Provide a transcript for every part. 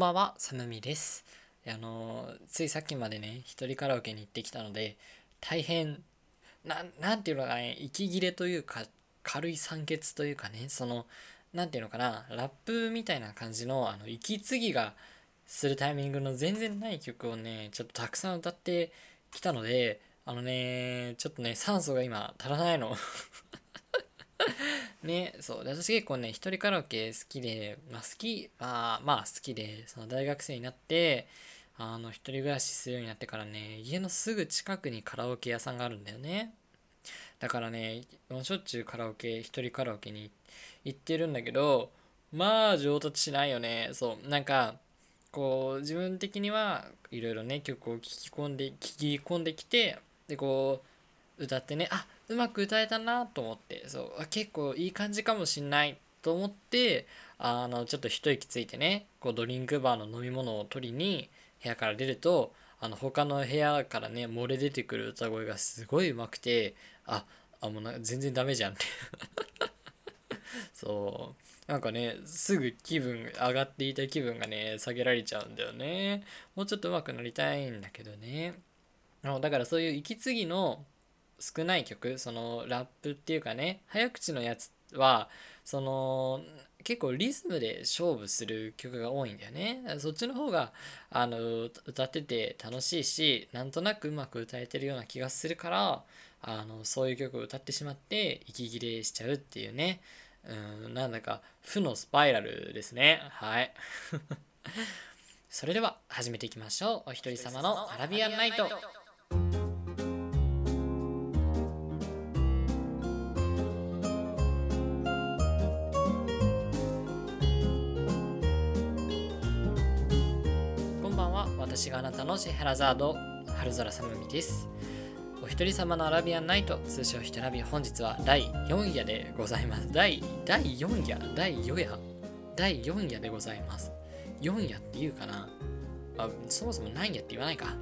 んばんは、さむみです。あのついさっきまでね、一人カラオケに行ってきたので、大変、な、なんていうのかね、息切れというか、軽い酸欠というかね、その、なんていうのかな、ラップみたいな感じの、あの、息継ぎがするタイミングの全然ない曲をね、ちょっとたくさん歌ってきたので、あのね、ちょっとね、酸素が今足らないの。ね、そう。私結構ね、一人カラオケ好きで、まあ好き、まあまあ好きで、その大学生になって、あの、一人暮らしするようになってからね、家のすぐ近くにカラオケ屋さんがあるんだよね。だからね、もうしょっちゅうカラオケ、一人カラオケに行ってるんだけど、まあ上達しないよね。そう。なんか、こう、自分的にはいろいろね、曲を聴き込んで、聴き込んできて、で、こう、歌ってね、あっうまく歌えたなと思ってそう結構いい感じかもしんないと思ってあのちょっと一息ついてねこうドリンクバーの飲み物を取りに部屋から出るとあの他の部屋からね漏れ出てくる歌声がすごいうまくてああもうな全然ダメじゃん。っ てそう。なんかねすぐ気分上がっていた気分がね下げられちゃうんだよね。もうちょっと上手くなりたいんだけどね。だからそういう息継ぎの少ない曲そのラップっていうかね早口のやつはその結構リズムで勝負する曲が多いんだよね。そっちの方があの歌ってて楽しいしなんとなくうまく歌えてるような気がするからあのそういう曲を歌ってしまって息切れしちゃうっていうね。うんなんだか負のスパイラルですね。はい。それでは始めていきましょう。お一人様のアラビアンナイト。私があなたのシェヘラザード春空さむみです。お一人様のアラビアンナイト通称ひとラビ本日は第4夜でございます。第第4夜第4夜？第4夜でございます。4夜って言うかな？あそもそも何夜って言わないか。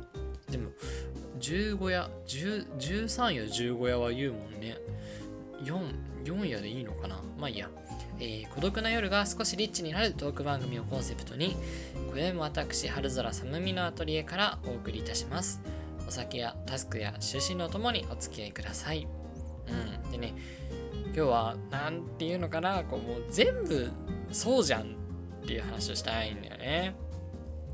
でも15夜13夜15夜は言うもんね。4 4夜でいいのかな？まあいいや。えー孤独な夜が少しリッチになるトーク番組をコンセプトに今宵も私春空さむみのアトリエからお送りいたします。お酒やタスクや就寝のともにお付き合いください。うん。でね今日はなんていうのかなこうもう全部そうじゃんっていう話をしたいんだよね。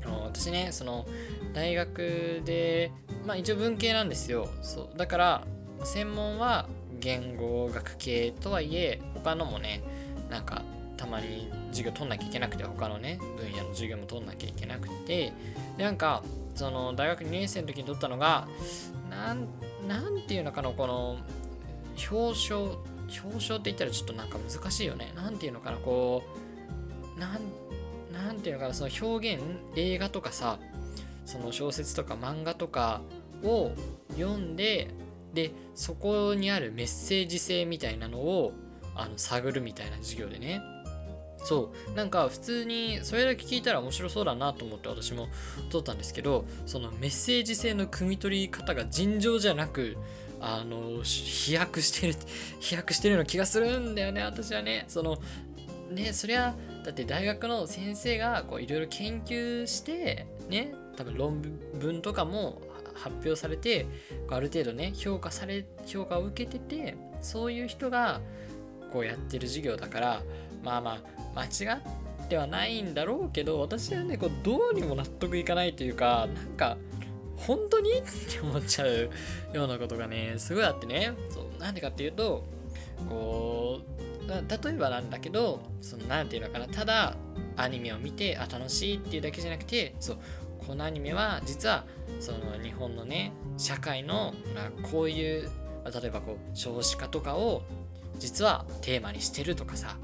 あの私ねその大学でまあ一応文系なんですよ。そう。だから専門は言語学系とはいえ他のもねなんかたまに授業取んなきゃいけなくて他のね分野の授業も取んなきゃいけなくて。でなんかその大学2年生の時に取ったのがなんなんていうのかなこの表彰表彰って言ったらちょっとなんか難しいよね。なんていうのかなこうなんなんていうのかなその表現映画とかさその小説とか漫画とかを読んででそこにあるメッセージ性みたいなのをあの探るみたいな授業でね。そう。なんか普通にそれだけ聞いたら面白そうだなと思って私も取ったんですけどそのメッセージ性の汲み取り方が尋常じゃなくあの飛躍してる 飛躍してるような気がするんだよね私はね。そのねそりゃだって大学の先生がいろいろ研究してね多分論文とかも発表されてある程度ね評価され評価を受けててそういう人がこうやってる授業だからまあまあ間違ってはないんだろうけど私はねこうどうにも納得いかないというかなんか本当にって思っちゃうようなことがねすごいあってね。そうなんでかっていうとこう例えばなんだけどそのなんていうのかなただアニメを見てあ楽しいっていうだけじゃなくてそうこのアニメは実はその日本のね社会のこういう例えばこう少子化とかを実はテーマにしてるとかさ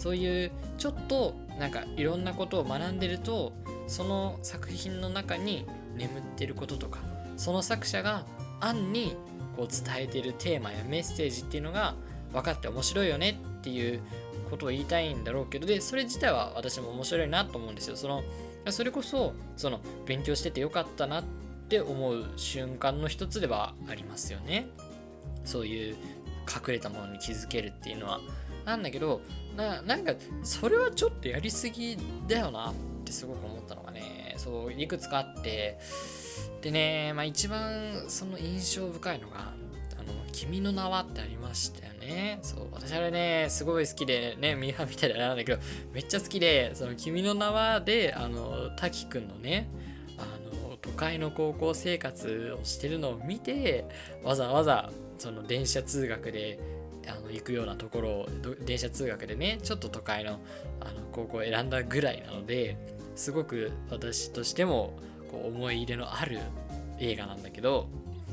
そういうちょっとなんかいろんなことを学んでるとその作品の中に眠ってることとかその作者が暗にこう伝えてるテーマやメッセージっていうのが分かって面白いよねっていうことを言いたいんだろうけどでそれ自体は私も面白いなと思うんですよ。そのそれこそその勉強しててよかったなって思う瞬間の一つではありますよね。そういう隠れたものに気づけるっていうのは。なんだけどななんかそれはちょっとやりすぎだよなってすごく思ったのがそういくつかあって。でね、まあ、一番その印象深いのが「君の名は」ってありましたよね。そう私あれねすごい好きでねミーハーみたいなんだけどめっちゃ好きで「その君の名はで」あの滝くんのね都会の高校生活をしてるのを見てわざわざその電車通学であの行くようなところを電車通学でねちょっと都会のあの高校を選んだぐらいなのですごく私としてもこう思い入れのある映画なんだけど、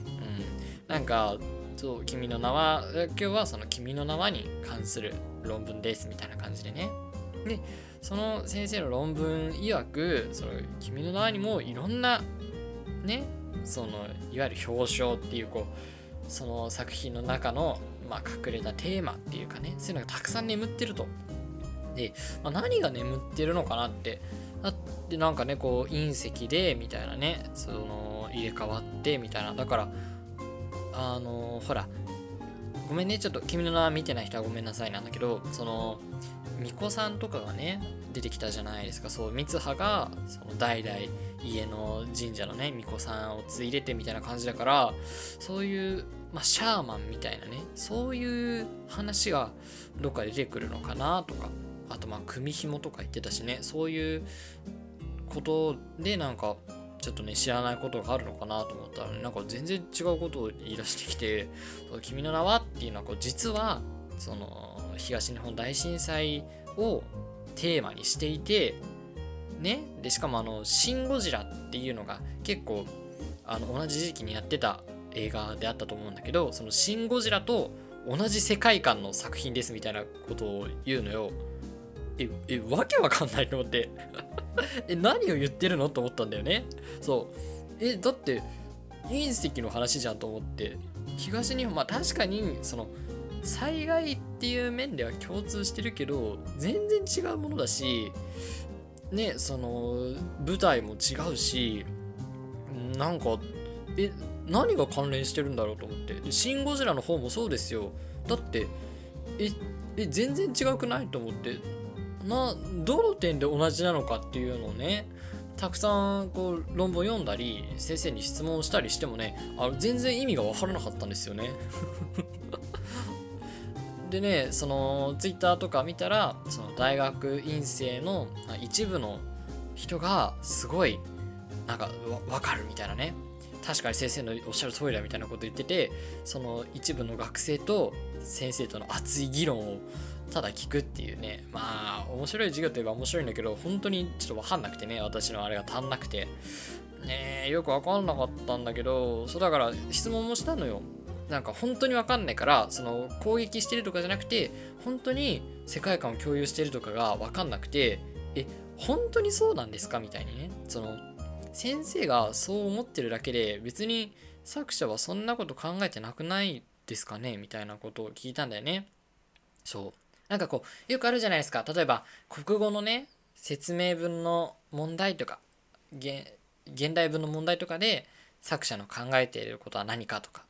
うん、なんかそう「君の名は」今日はその「君の名は」に関する論文ですみたいな感じでね。でその先生の論文曰くその「君の名は」にもいろんなねそのいわゆる表彰っていうこうその作品の中の、まあ、隠れたテーマっていうかねそういうのがたくさん眠ってると。で、まあ、何が眠ってるのかなって。だってなんかねこう隕石でみたいなねその入れ替わってみたいな。だからあのほらごめんねちょっと君の名は見てない人はごめんなさい。なんだけどその巫女さんとかがね出てきたじゃないですか。そう三葉がその代々家の神社のね巫女さんを継いでてみたいな感じだからそういう、まあ、シャーマンみたいなねそういう話がどっか出てくるのかなとかあとまあ組紐とか言ってたしねそういうことでなんかちょっとね知らないことがあるのかなと思ったら、ね、なんか全然違うことを言い出してきて「君の名は?」っていうのはこう実はその東日本大震災をテーマにしていてねでしかもあの「シン・ゴジラ」っていうのが結構あの同じ時期にやってた映画であったと思うんだけどその「シン・ゴジラ」と同じ世界観の作品ですみたいなことを言うのよ。え、え、わけわかんないと思って。え、何を言ってるのと思ったんだよね。そう。え、だって、隕石の話じゃんと思って。東日本、まあ確かに、その、災害っていう面では共通してるけど、全然違うものだし、ね、その、舞台も違うし、なんか、え、何が関連してるんだろうと思って。シン・ゴジラの方もそうですよ。だって、え、え、全然違くないと思って。などの点で同じなのかっていうのをねたくさんこう論文読んだり先生に質問したりしてもねあ全然意味が分からなかったんですよね。でねそのツイッターとか見たらその大学院生の一部の人がすごいなんか分かるみたいなね確かに先生のおっしゃる通りだみたいなこと言っててその一部の学生と先生との熱い議論をただ聞くっていうね。まあ面白い授業といえば面白いんだけど本当にちょっと分かんなくてね私のあれが足んなくてねよく分かんなかったんだけどそうだから質問もしたのよ。なんか本当に分かんないからその攻撃してるとかじゃなくて本当に世界観を共有してるとかが分かんなくてえ本当にそうなんですか？みたいにね。その先生がそう思ってるだけで別に作者はそんなこと考えてなくないですかねみたいなことを聞いたんだよねそうなんかこう、よくあるじゃないですか。例えば、国語のね、説明文の問題とか、現代文の問題とかで、作者の考えていることは何かとか。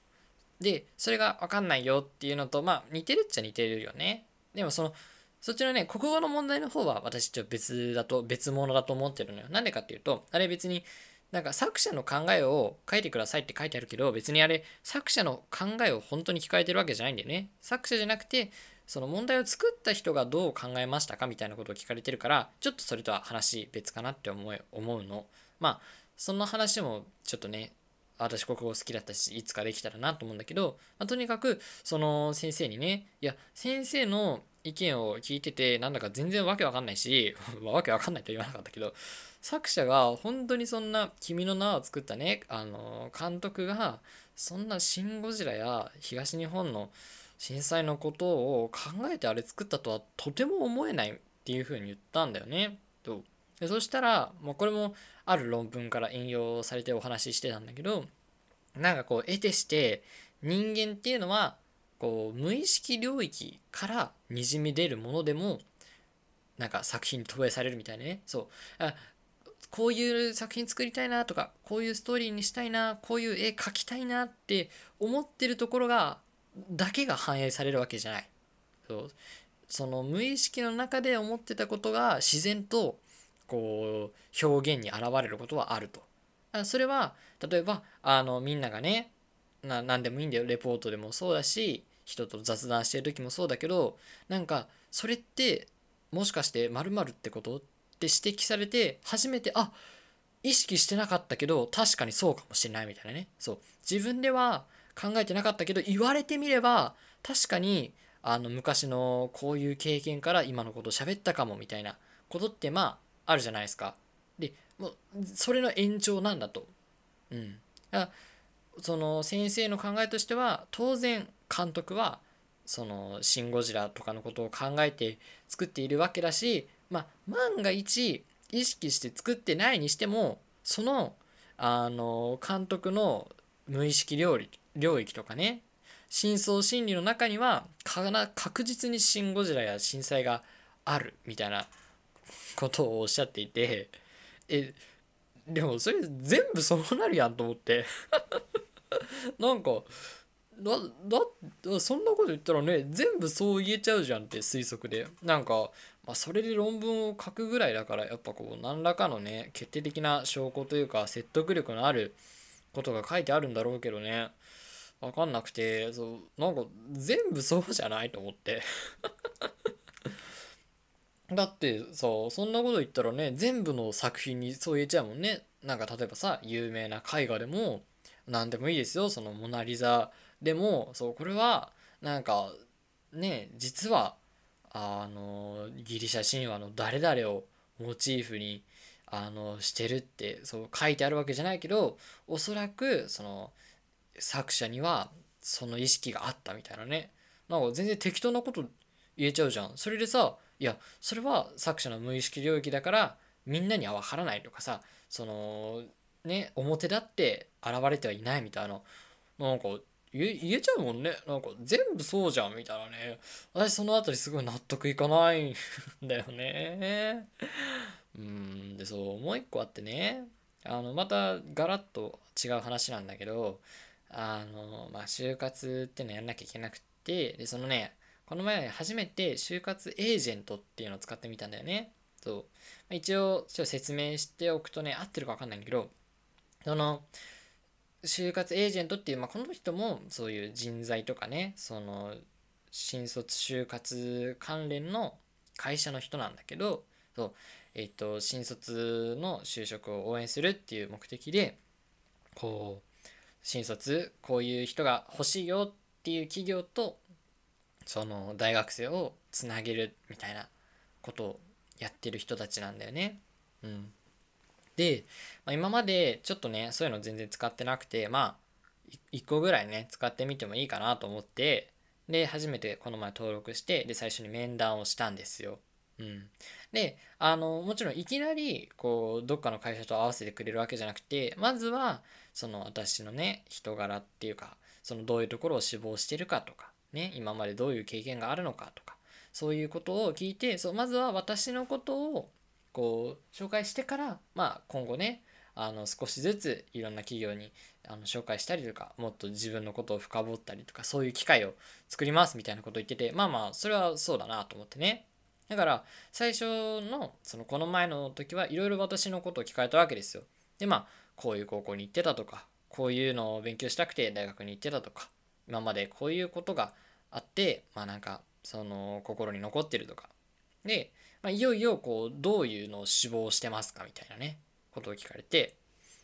で、それがわかんないよっていうのと、まあ、似てるっちゃ似てるよね。でもその、そちのね、国語の問題の方は私ちょっと別だと、別物だと思ってるのよ。なんでかっていうと、あれ別に、なんか作者の考えを書いてくださいって書いてあるけど、別にあれ作者の考えを本当に聞かれてるわけじゃないんだよね。作者じゃなくて、その問題を作った人がどう考えましたかみたいなことを聞かれてるからちょっとそれとは話別かなって思い思うのまあその話もちょっとね私国語好きだったしいつかできたらなと思うんだけど、まあ、とにかくその先生にねいや先生の意見を聞いててなんだか全然わけわかんないし わけわかんないと言わなかったけど作者が本当にそんな「君の名」を作ったねあの監督がそんな「シン・ゴジラ」や東日本の震災のことを考えてあれ作ったとはとても思えないっていうふうに言ったんだよね。とでそしたら、まあ、これもある論文から引用されてお話ししてたんだけどなんかこう得てして人間っていうのはこう無意識領域からにじみ出るものでもなんか作品に投影されるみたいなねそうあこういう作品作りたいなとかこういうストーリーにしたいなこういう絵描きたいなって思ってるところがだけが反映されるわけじゃない。そうその無意識の中で思ってたことが自然とこう表現に現れることはあると。それは例えばあのみんながねな何でもいいんだよレポートでもそうだし人と雑談してる時もそうだけどなんかそれってもしかして〇〇ってことって指摘されて初めてあ意識してなかったけど確かにそうかもしれないみたいなねそう自分では考えてなかったけど言われてみれば確かにあの昔のこういう経験から今のこと喋ったかもみたいなことってまああるじゃないですか。でもうそれの延長なんだと。うん。その先生の考えとしては当然監督はその「シン・ゴジラ」とかのことを考えて作っているわけだしまあ万が一意識して作ってないにしてもそのあの監督の無意識領域領域とかね深層心理の中には確実に「シン・ゴジラ」や震災があるみたいなことをおっしゃっていてえでもそれ全部そうなるやんと思って。なんかだだそんなこと言ったらね全部そう言えちゃうじゃんって推測で。なんか、まあ、それで論文を書くぐらいだからやっぱこう何らかのね決定的な証拠というか説得力のあることが書いてあるんだろうけどね。分かんなくてそうなんか全部そうじゃないと思って。だってさそんなこと言ったらね全部の作品にそう言えちゃうもんね。なんか例えばさ有名な絵画でも何でもいいですよそのモナ・リザ。でもそうこれはなんかね実はあのギリシャ神話の誰々をモチーフにあのしてるってそう書いてあるわけじゃないけどおそらくその作者にはその意識があったみたいなね。なんか全然適当なこと言えちゃうじゃん。それでさいやそれは作者の無意識領域だからみんなには分からないとかさそのね表立って現れてはいないみたいな。なんか言えちゃうもんね。なんか全部そうじゃんみたいなね。私その辺りすごい納得いかないんだよね。うんでそうもう一個あってね。あのまたガラッと違う話なんだけどあのまあ就活ってのやんなきゃいけなくってでそのねこの前初めて就活エージェントっていうのを使ってみたんだよね。そう。一応ちょっと説明しておくとね合ってるか分かんないんだけどその就活エージェントっていう、まあ、この人もそういう人材とかねその新卒就活関連の会社の人なんだけどそうえっ、と新卒の就職を応援するっていう目的でこう新卒こういう人が欲しいよっていう企業とその大学生をつなげるみたいなことをやってる人たちなんだよね。うん、で、まあ、今までちょっとねそういうの全然使ってなくてまあ1個ぐらいね使ってみてもいいかなと思ってで初めてこの前登録してで最初に面談をしたんですよ。うん、であのもちろんいきなりこうどっかの会社と合わせてくれるわけじゃなくてまずはその私のね人柄っていうかそのどういうところを志望してるかとかね今までどういう経験があるのかとかそういうことを聞いてそうまずは私のことをこう紹介してからまあ今後ねあの少しずついろんな企業にあの紹介したりとかもっと自分のことを深掘ったりとかそういう機会を作りますみたいなことを言っててまあまあそれはそうだなと思ってね。だから最初のそのこの前の時はいろいろ私のことを聞かれたわけですよ。でまあこういう高校に行ってたとかこういうのを勉強したくて大学に行ってたとか今までこういうことがあってまあなんかその心に残ってるとか。でまあ、いよいよこうどういうのを志望してますかみたいなねことを聞かれて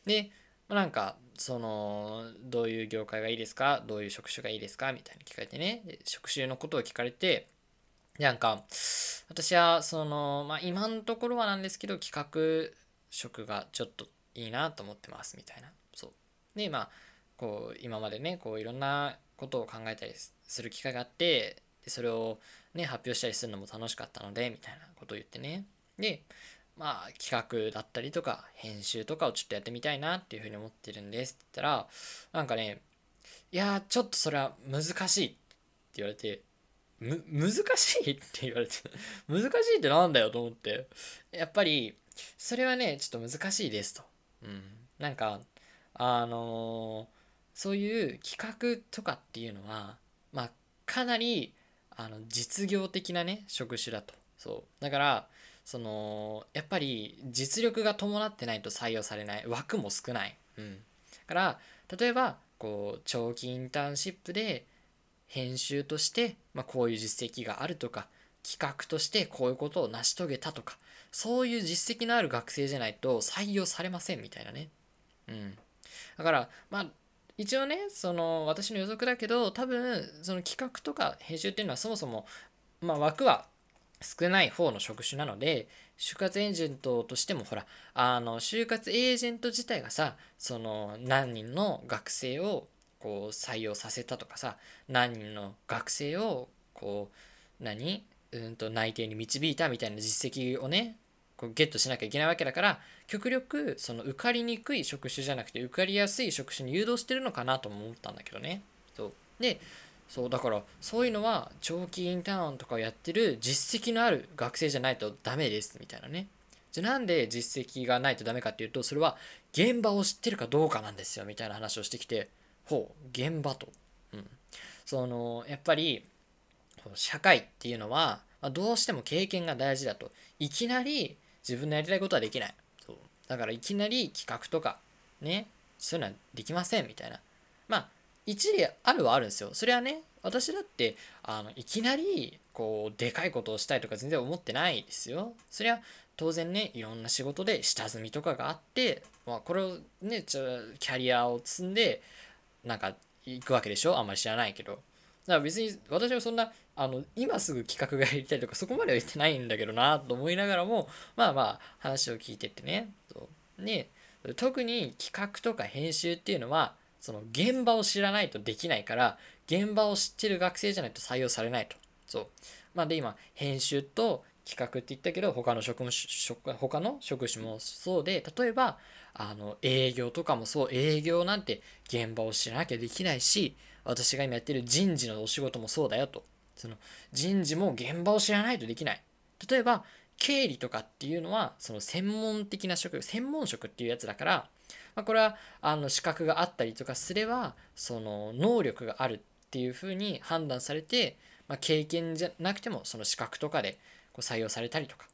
で、まあ、なんかそのどういう業界がいいですかどういう職種がいいですかみたいに聞かれてねで職種のことを聞かれてなんか私はそのまあ今のところはなんですけど企画職がちょっといいなと思ってますみたいな。そう。でまあこう今までねこういろんなことを考えたりする機会があってそれをね、発表したりするのも楽しかったので、みたいなことを言ってね。で、まあ、企画だったりとか、編集とかをちょっとやってみたいなっていうふうに思ってるんですって言ったら、なんかね、いやちょっとそれは難しいって言われて、む、難しいって言われて、難しいってなんだよと思って、やっぱり、それはね、ちょっと難しいですと。うん。なんか、あのー、そういう企画とかっていうのは、まあ、かなりあの実業的なね職種だとそうだからそのやっぱり実力が伴ってないと採用されない枠も少ない。うん、だから例えばこう長期インターンシップで編集として、まあ、こういう実績があるとか企画としてこういうことを成し遂げたとかそういう実績のある学生じゃないと採用されませんみたいなね。うん。だからまあ一応ねその私の予測だけど多分その企画とか編集っていうのはそもそも、まあ、枠は少ない方の職種なので就活エージェントとしてもほらあの就活エージェント自体がさその何人の学生をこう採用させたとかさ何人の学生をこう何？うんと内定に導いたみたいな実績をねこうゲットしなきゃいけないわけだから極力その受かりにくい職種じゃなくて受かりやすい職種に誘導してるのかなとも思ったんだけどね。そうでそうだからそういうのは長期インターンとかをやってる実績のある学生じゃないとダメですみたいなね。じゃあなんで実績がないとダメかっていうとそれは現場を知ってるかどうかなんですよみたいな話をしてきてほう現場と。うん、そのやっぱり社会っていうのは、どうしても経験が大事だといきなり自分のやりたいことはできない。そう。だからいきなり企画とかねそういうのはできませんみたいな。まあ一理あるはあるんですよ。それはね私だってあのいきなりこうでかいことをしたいとか全然思ってないですよ。そりゃ当然ねいろんな仕事で下積みとかがあって、まあ、これをねちょキャリアを積んでなんか行くわけでしょ？あんまり知らないけど。だから別に私はそんなあの今すぐ企画がやりたいとかそこまでは言ってないんだけどなと思いながらもまあまあ話を聞いてってね。で特に企画とか編集っていうのはその現場を知らないとできないから現場を知ってる学生じゃないと採用されないと。そう。まあで今編集と企画って言ったけど他の職務職他の職種もそうで例えばあの営業とかもそう。営業なんて現場を知らなきゃできないし私が今やってる人事のお仕事もそうだよと。その人事も現場を知らないとできない。例えば経理とかっていうのはその専門的な職専門職っていうやつだから、まあ、これはあの資格があったりとかすればその能力があるっていうふうに判断されて、まあ、経験じゃなくてもその資格とかでこう採用されたりとか。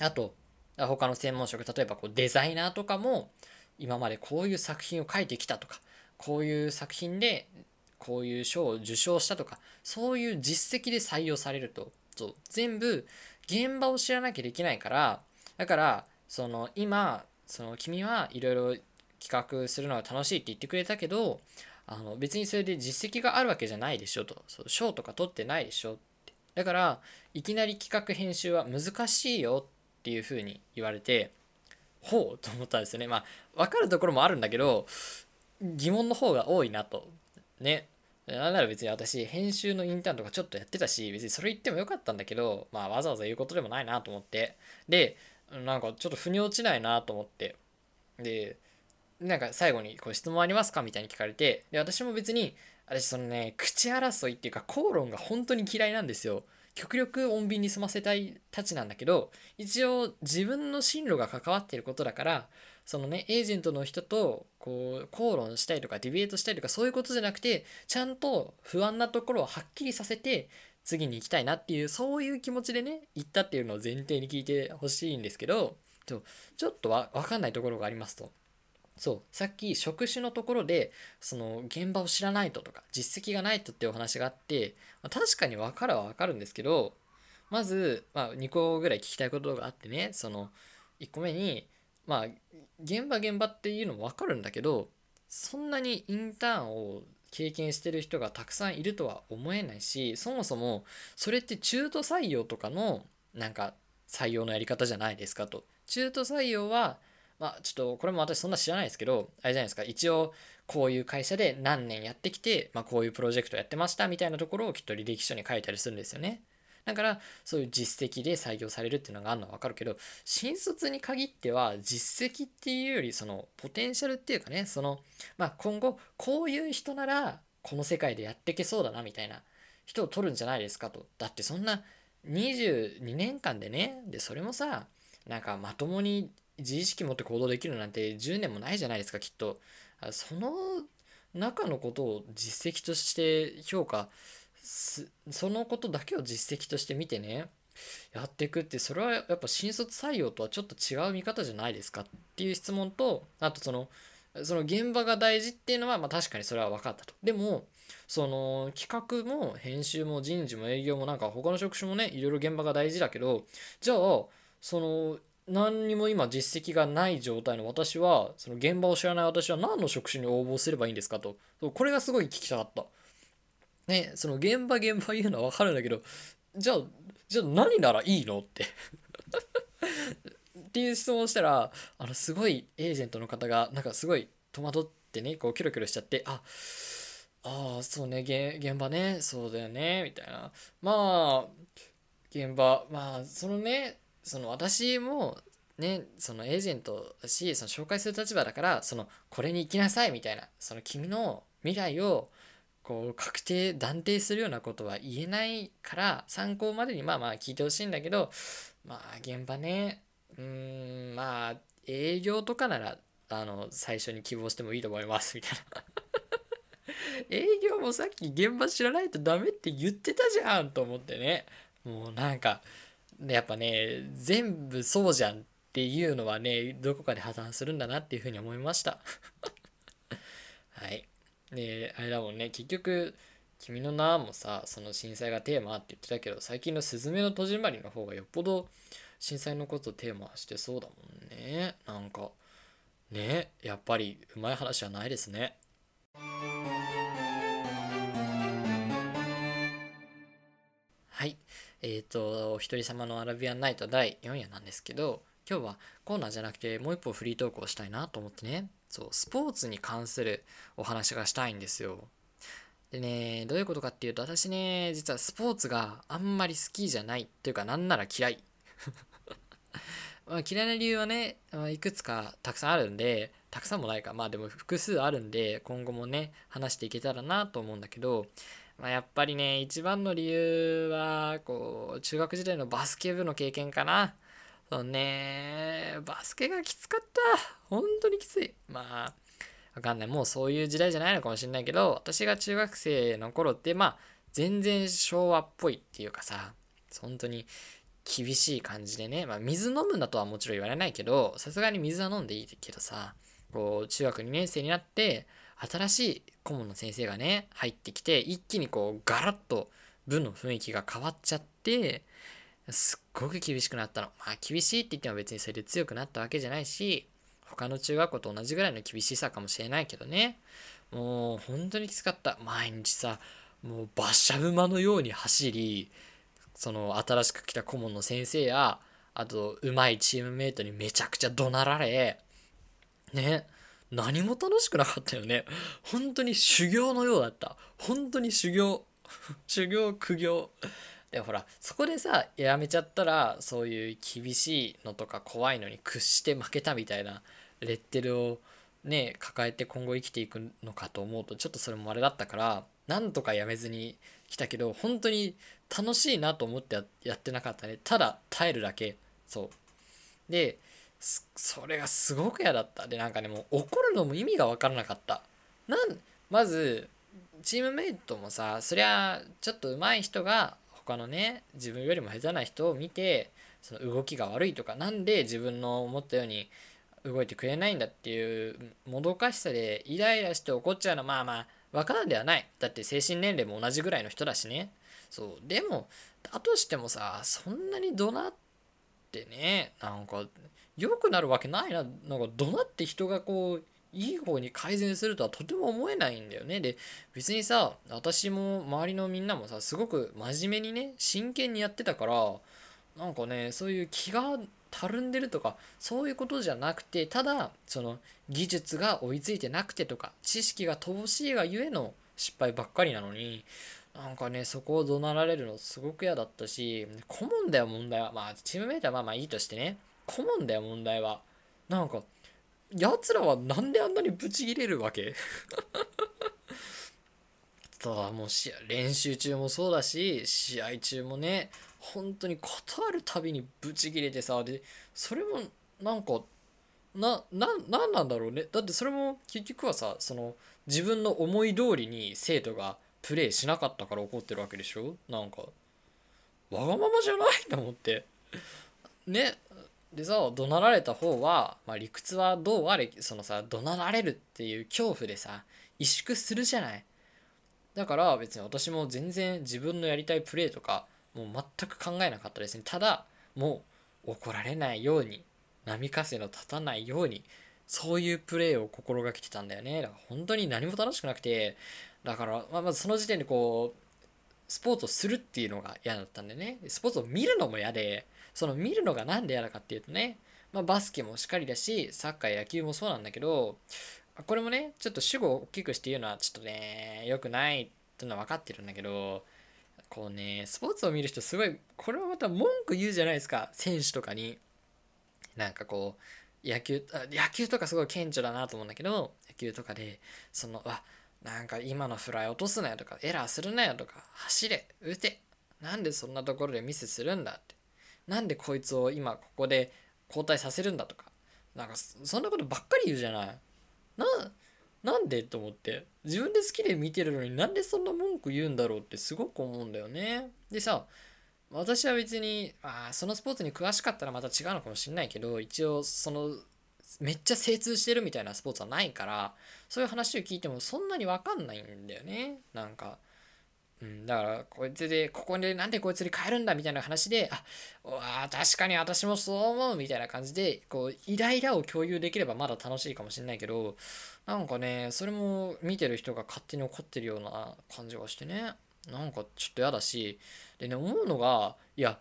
あと他の専門職例えばこうデザイナーとかも今までこういう作品を書いてきたとかこういう作品でこういう賞を受賞したとかそういう実績で採用されるとそう全部現場を知らなきゃできないからだからその今その君はいろいろ企画するのが楽しいって言ってくれたけどあの別にそれで実績があるわけじゃないでしょと。賞とか取ってないでしょって。だからいきなり企画編集は難しいよっていうふうに言われてほうと思ったんですよね。まあ分かるところもあるんだけど疑問の方が多いなと。ね。なんなら別に私編集のインターンとかちょっとやってたし別にそれ言ってもよかったんだけどまあわざわざ言うことでもないなと思って。でなんかちょっと腑に落ちないなと思って。でなんか最後にこう質問ありますかみたいに聞かれてで私も別に私そのね口争いっていうか口論が本当に嫌いなんですよ。極力穏便に済ませたいたちなんだけど一応自分の進路が関わっていることだからそのねエージェントの人とこう口論したりとかディベートしたりとかそういうことじゃなくてちゃんと不安なところをはっきりさせて次に行きたいなっていうそういう気持ちでね行ったっていうのを前提に聞いてほしいんですけどちょちょっとわかんないところがありますと。そうさっき職種のところでその現場を知らないととか実績がないとっていうお話があって、ま、確かに分かるは分かるんですけどまず、まあ、2個ぐらい聞きたいことがあってねその1個目にまあ現場現場っていうのも分かるんだけどそんなにインターンを経験してる人がたくさんいるとは思えないしそもそもそれって中途採用とかのなんか採用のやり方じゃないですかと中途採用はまあちょっとこれも私そんな知らないですけどあれじゃないですか一応こういう会社で何年やってきて、まあ、こういうプロジェクトやってましたみたいなところをきっと履歴書に書いたりするんですよね。だからそういう実績で採用されるっていうのがあるのは分かるけど新卒に限っては実績っていうよりそのポテンシャルっていうかねそのまあ今後こういう人ならこの世界でやっていけそうだなみたいな人を取るんじゃないですかと。だってそんな22年間でねでそれもさなんかまともに自意識持って行動できるなんて10年もないじゃないですかきっと。その中のことを実績として評価そのことだけを実績として見てねやっていくってそれはやっぱ新卒採用とはちょっと違う見方じゃないですかっていう質問とあとそのその現場が大事っていうのはまあ確かにそれは分かったと。でもその企画も編集も人事も営業もなんか他の職種もねいろいろ現場が大事だけどじゃあその何にも今実績がない状態の私はその現場を知らない私は何の職種に応募すればいいんですかとこれがすごい聞きたかった。ねその現場現場言うのは分かるんだけどじゃあじゃあ何ならいいのって。っていう質問をしたらあのすごいエージェントの方がなんかすごい戸惑ってねこうキョロキョロしちゃってああそうね現場ねそうだよねみたいな。まあ現場まあそのねその私もねそのエージェントだしその紹介する立場だからそのこれに行きなさいみたいな。その君の未来をこう確定断定するようなことは言えないから参考までにまあまあ聞いてほしいんだけどまあ現場ねうんまあ営業とかならあの最初に希望してもいいと思いますみたいな。営業もさっき現場知らないとダメって言ってたじゃんと思ってね。もうなんかやっぱね全部そうじゃんっていうのはねどこかで破綻するんだなっていうふうに思いました。はい。であれだもんね。結局君の名もさその震災がテーマって言ってたけど最近の「すずめの戸締まり」の方がよっぽど震災のことテーマしてそうだもんね。なんかねやっぱりうまい話はないですね。はい。えっ、ー、とお一人様のアラビアンナイト第4夜なんですけど今日はコーナーじゃなくてもう一歩フリートークをしたいなと思ってね。そうスポーツに関するお話がしたいんですよ。でねどういうことかっていうと私ね実はスポーツがあんまり好きじゃないっていうかなんなら嫌い。まあ、嫌いな理由はね、ま、いくつかたくさんあるんでたくさんもないか。まあでも複数あるんで今後もね話していけたらなと思うんだけど、まあ、やっぱりね一番の理由はこう中学時代のバスケ部の経験かな。そうね。バスケがきつかった。本当にきつい。まあわかんない。もうそういう時代じゃないのかもしれないけど私が中学生の頃ってまあ全然昭和っぽいっていうかさ本当に厳しい感じでね、まあ、水飲むなとはもちろん言われないけど、さすがに水は飲んでいいけどさ、こう、中学2年生になって、新しい顧問の先生がね、入ってきて、一気にこう、ガラッと部の雰囲気が変わっちゃって、すっごく厳しくなったの。まあ、厳しいって言っても別にそれで強くなったわけじゃないし、他の中学校と同じぐらいの厳しさかもしれないけどね。もう、本当にきつかった。毎日さ、もう馬車馬のように走り、その新しく来た顧問の先生やあと上手いチームメイトにめちゃくちゃ怒鳴られね何も楽しくなかったよね本当に修行のようだった本当に修行 修行苦行でほらそこでさやめちゃったらそういう厳しいのとか怖いのに屈して負けたみたいなレッテルをね抱えて今後生きていくのかと思うとちょっとそれもあれだったからなんとかやめずに来たけど本当に楽しいなと思ってやってなかったね。ただ耐えるだけ。そう。でそれがすごく嫌だった。でなんかねもう怒るのも意味が分からなかった。なんまずチームメイトもさそりゃちょっと上手い人が他のね自分よりも下手な人を見てその動きが悪いとか何で自分の思ったように動いてくれないんだっていうもどかしさでイライラして怒っちゃうのはまあまあ分からんではない。だって精神年齢も同じぐらいの人だしね。そう。でもだとしてもさそんなに怒鳴ってねなんか良くなるわけないな。なんか怒鳴って人がこういい方に改善するとはとても思えないんだよね。で別にさ私も周りのみんなもさすごく真面目にね真剣にやってたからなんかねそういう気がたるんでるとかそういうことじゃなくてただその技術が追いついてなくてとか知識が乏しいがゆえの失敗ばっかりなのになんかねそこを怒鳴られるのすごく嫌だったし顧問だよ問題は。まあチームメイトはまあまあいいとしてね。顧問だよ問題は。なんか奴らはなんであんなにブチギレるわけ？そうもう練習中もそうだし試合中もね本当に断るたびにブチギレてさでそれもなんかなななんなんだろうね？だってそれも結局はさその自分の思い通りに生徒がプレイしなかったから怒ってるわけでしょ？なんかわがままじゃない？と思って。ね？でさ怒鳴られた方は、まあ、理屈はどうあれそのさ怒鳴られるっていう恐怖でさ萎縮するじゃない。だから別に私も全然自分のやりたいプレーとかもう全く考えなかったですね。ただもう怒られないように波風の立たないようにそういうプレーを心がけてたんだよね。だから本当に何も楽しくなくてだから、まあ、まずその時点でこうスポーツをするっていうのが嫌だったんでね。スポーツを見るのも嫌でその見るのが何で嫌だかっていうとね、まあ、バスケもしっかりだしサッカー野球もそうなんだけどこれもねちょっと主語を大きくして言うのはちょっとね良くないっていうのは分かってるんだけどこうねスポーツを見る人すごいこれはまた文句言うじゃないですか選手とかに。なんかこう野球野球とかすごい顕著だなと思うんだけど野球とかでそのあなんか今のフライ落とすなよとかエラーするなよとか走れ打てなんでそんなところでミスするんだって。なんでこいつを今ここで交代させるんだとか。なんかそんなことばっかり言うじゃない。ななんでと思って。自分で好きで見てるのになんでそんな文句言うんだろうってすごく思うんだよね。でさ私は別にあそのスポーツに詳しかったらまた違うのかもしんないけど一応そのめっちゃ精通してるみたいなスポーツはないからそういう話を聞いてもそんなに分かんないんだよね。なんか、うん、だからこいつでここでなんでこいつに変えるんだみたいな話でああ確かに私もそう思うみたいな感じでこうイライラを共有できればまだ楽しいかもしれないけどなんかねそれも見てる人が勝手に怒ってるような感じがしてね。なんかちょっと嫌だしでね思うのがいや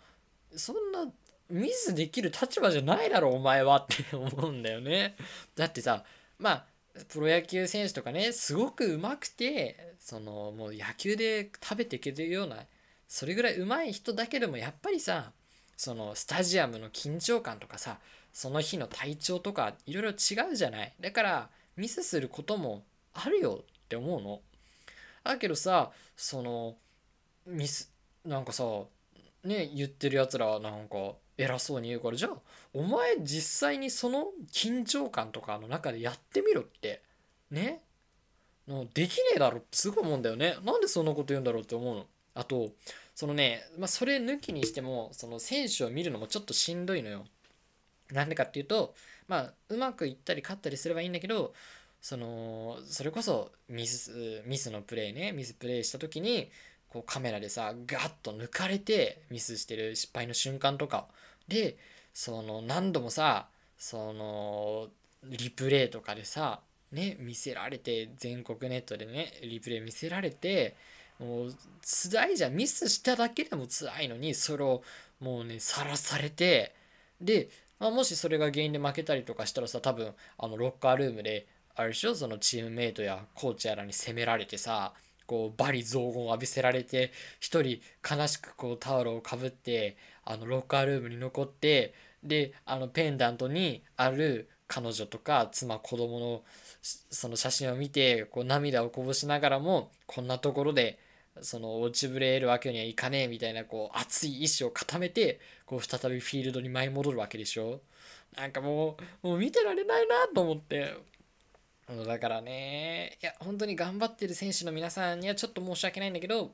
そんなミスできる立場じゃないだろお前はって思うんだよね。だってさまあプロ野球選手とかねすごくうまくてそのもう野球で食べていけるようなそれぐらいうまい人だけでもやっぱりさそのスタジアムの緊張感とかさその日の体調とかいろいろ違うじゃない。だからミスすることもあるよって思うの。だけどさそのミスなんかさね言ってるやつらなんか偉そうに言うからじゃあお前実際にその緊張感とかの中でやってみろってね。できねえだろってすごい思うんだよね。なんでそんなこと言うんだろうって思うの？あとそのね、まあ、それ抜きにしてもその選手を見るのもちょっとしんどいのよ。なんでかっていうとまあうまくいったり勝ったりすればいいんだけどそのそれこそミスミスのプレーね。ミスプレーした時にこうカメラでさガッと抜かれてミスしてる失敗の瞬間とかでその何度もさそのリプレイとかでさね見せられて全国ネットでねリプレイ見せられてもう辛いじゃん。ミスしただけでも辛いのにそれをもうねさらされてで、まあ、もしそれが原因で負けたりとかしたらさ多分あのロッカールームであれでしょ？そのチームメイトやコーチやらに責められてさこう罵詈雑言を浴びせられて一人悲しくこうタオルをかぶってあのロッカールームに残ってであのペンダントにある彼女とか妻子供のその写真を見てこう涙をこぼしながらもこんなところでその落ちぶれるわけにはいかねえみたいなこう熱い意志を固めてこう再びフィールドに舞い戻るわけでしょ。なんかもうもう見てられないなと思って。だからね、いや、本当に頑張ってる選手の皆さんにはちょっと申し訳ないんだけど、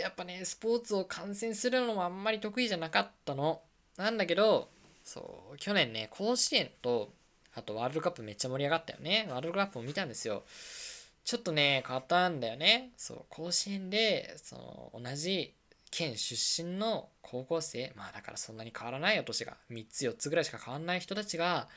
やっぱね、スポーツを観戦するのもあんまり得意じゃなかったの。なんだけど、そう、去年ね、甲子園と、あとワールドカップめっちゃ盛り上がったよね。ワールドカップも見たんですよ。ちょっとね、変わったんだよね。そう、甲子園で、その、同じ県出身の高校生、まあだからそんなに変わらないよ、年が。3つ、4つぐらいしか変わんない人たちが、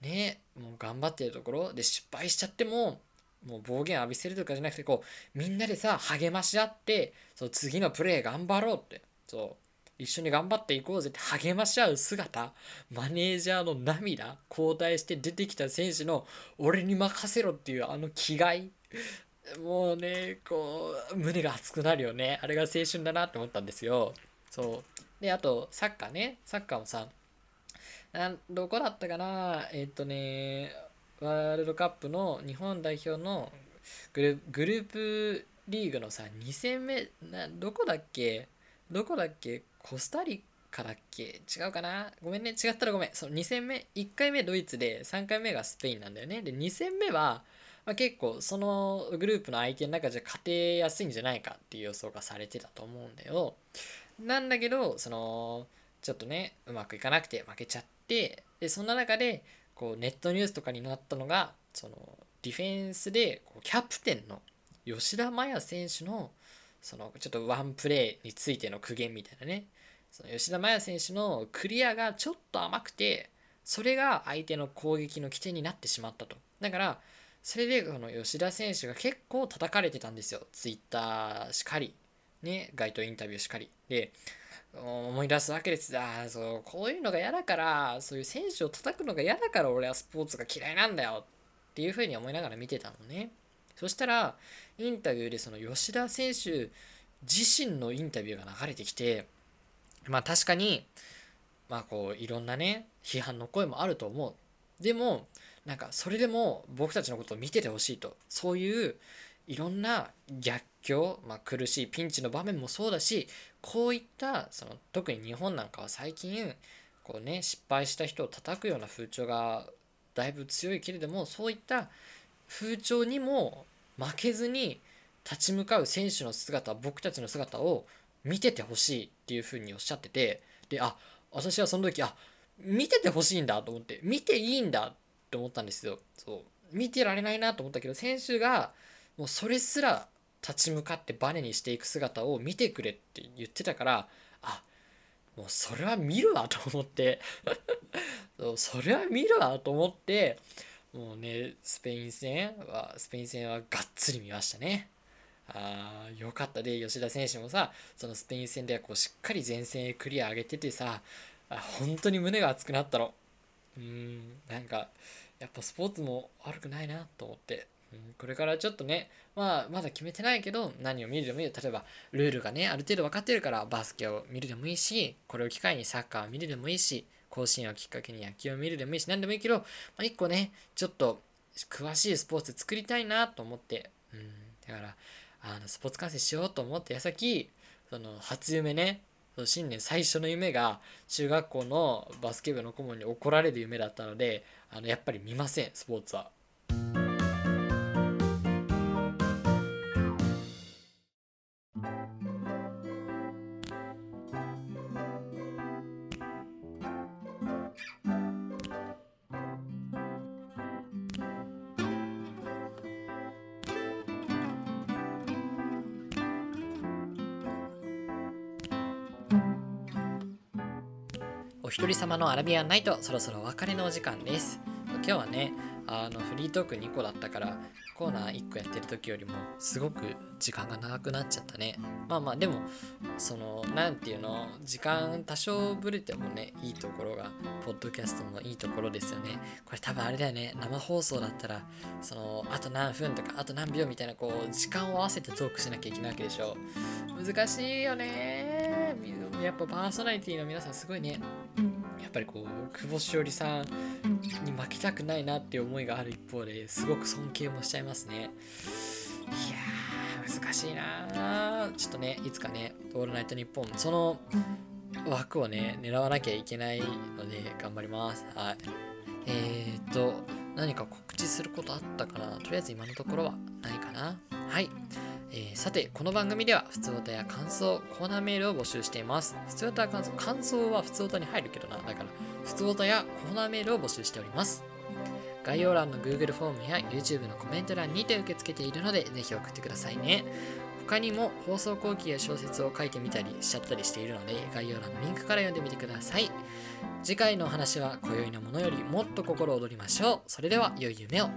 ねもう頑張ってるところで失敗しちゃってももう暴言浴びせるとかじゃなくてこうみんなでさ励まし合ってそう次のプレー頑張ろうってそう一緒に頑張っていこうぜって励まし合う姿マネージャーの涙交代して出てきた選手の俺に任せろっていうあの気概もうねこう胸が熱くなるよねあれが青春だなって思ったんですよ。そう。であとサッカーね。サッカーもさどこだったかな？えっ、とねワールドカップの日本代表のグルグループリーグのさ2戦目などこだっけ？どこだっけ？コスタリカだっけ？違うかな？ごめんね。違ったらごめん。そう2戦目。1回目ドイツで3回目がスペインなんだよね。で2戦目は、まあ、結構そのグループの相手の中じゃ勝てやすいんじゃないかっていう予想がされてたと思うんだよ。なんだけどそのちょっとねうまくいかなくて負けちゃってでそんな中でこうネットニュースとかになったのがそのディフェンスでこうキャプテンの吉田麻也選手のそのちょっとワンプレーについての苦言みたいなね。その吉田麻也選手のクリアがちょっと甘くてそれが相手の攻撃の起点になってしまったと。だからそれでこの吉田選手が結構叩かれてたんですよ。ツイッターしかり。ね街頭インタビューしかり。で思い出すわけです。あそうこういうのが嫌だからそういう選手を叩くのが嫌だから俺はスポーツが嫌いなんだよっていうふうに思いながら見てたのね。そしたらインタビューでその吉田選手自身のインタビューが流れてきてまあ確かにまあこういろんなね批判の声もあると思う。でもなんかそれでも僕たちのことを見ててほしいと。そういういろんな逆境、まあ、苦しいピンチの場面もそうだしこういったその特に日本なんかは最近こうね失敗した人を叩くような風潮がだいぶ強いけれどもそういった風潮にも負けずに立ち向かう選手の姿僕たちの姿を見ててほしいっていうふうにおっしゃっててであ私はその時あ見ててほしいんだと思って見ていいんだって思ったんですよ。そう見てられないなと思ったけど選手がもうそれすら立ち向かってバネにしていく姿を見てくれって言ってたからあもうそれは見るわと思って それは見るわと思ってもうねスペイン戦はスペイン戦はがっつり見ましたね。あーよかったで吉田選手もさそのスペイン戦でこうしっかり前線へクリア上げててさ本当に胸が熱くなったの。うんなんかやっぱスポーツも悪くないなと思って。これからちょっとね、まあ、まだ決めてないけど、何を見るでもいいよ。例えば、ルールがね、ある程度分かってるから、バスケを見るでもいいし、これを機会にサッカーを見るでもいいし、甲子園をきっかけに野球を見るでもいいし、何でもいいけど、まあ、一個ね、ちょっと、詳しいスポーツ作りたいなと思って、うん、だから、あの、スポーツ観戦しようと思って矢先、その、初夢ね、その新年最初の夢が中学校のバスケ部の顧問に怒られる夢だったのであのやっぱり見ませんスポーツは一人様のアラビアンナイトそろそろお別れのお時間です。今日はねあのフリートーク2個だったからコーナー1個やってる時よりもすごく時間が長くなっちゃったね。まあまあでもその何ていうの時間多少ぶれてもねいいところがポッドキャストのいいところですよね。これ多分あれだよね生放送だったらそのあと何分とかあと何秒みたいなこう時間を合わせてトークしなきゃいけないわけでしょ。難しいよね。やっぱパーソナリティの皆さんすごいね。やっぱりこう久保しおりさんに負けたくないなっていう思いがある一方ですごく尊敬もしちゃいますね。いやー難しいなちょっとねいつかね「オールナイトニッポン」その枠をね狙わなきゃいけないので頑張ります。はい。えー、っと何か告知することあったかな？とりあえず今のところはないかな。はい。えー、さて、この番組では、普通歌や感想、コーナーメールを募集しています。普通歌や感想、感想は普通歌に入るけどな。だから、普通歌やコーナーメールを募集しております。概要欄の Google フォームや YouTube のコメント欄にて受け付けているので、ぜひ送ってくださいね。他にも放送後期や小説を書いてみたりしちゃったりしているので、概要欄のリンクから読んでみてください。次回のお話は、今宵のものよりもっと心躍りましょう。それでは、良い夢を。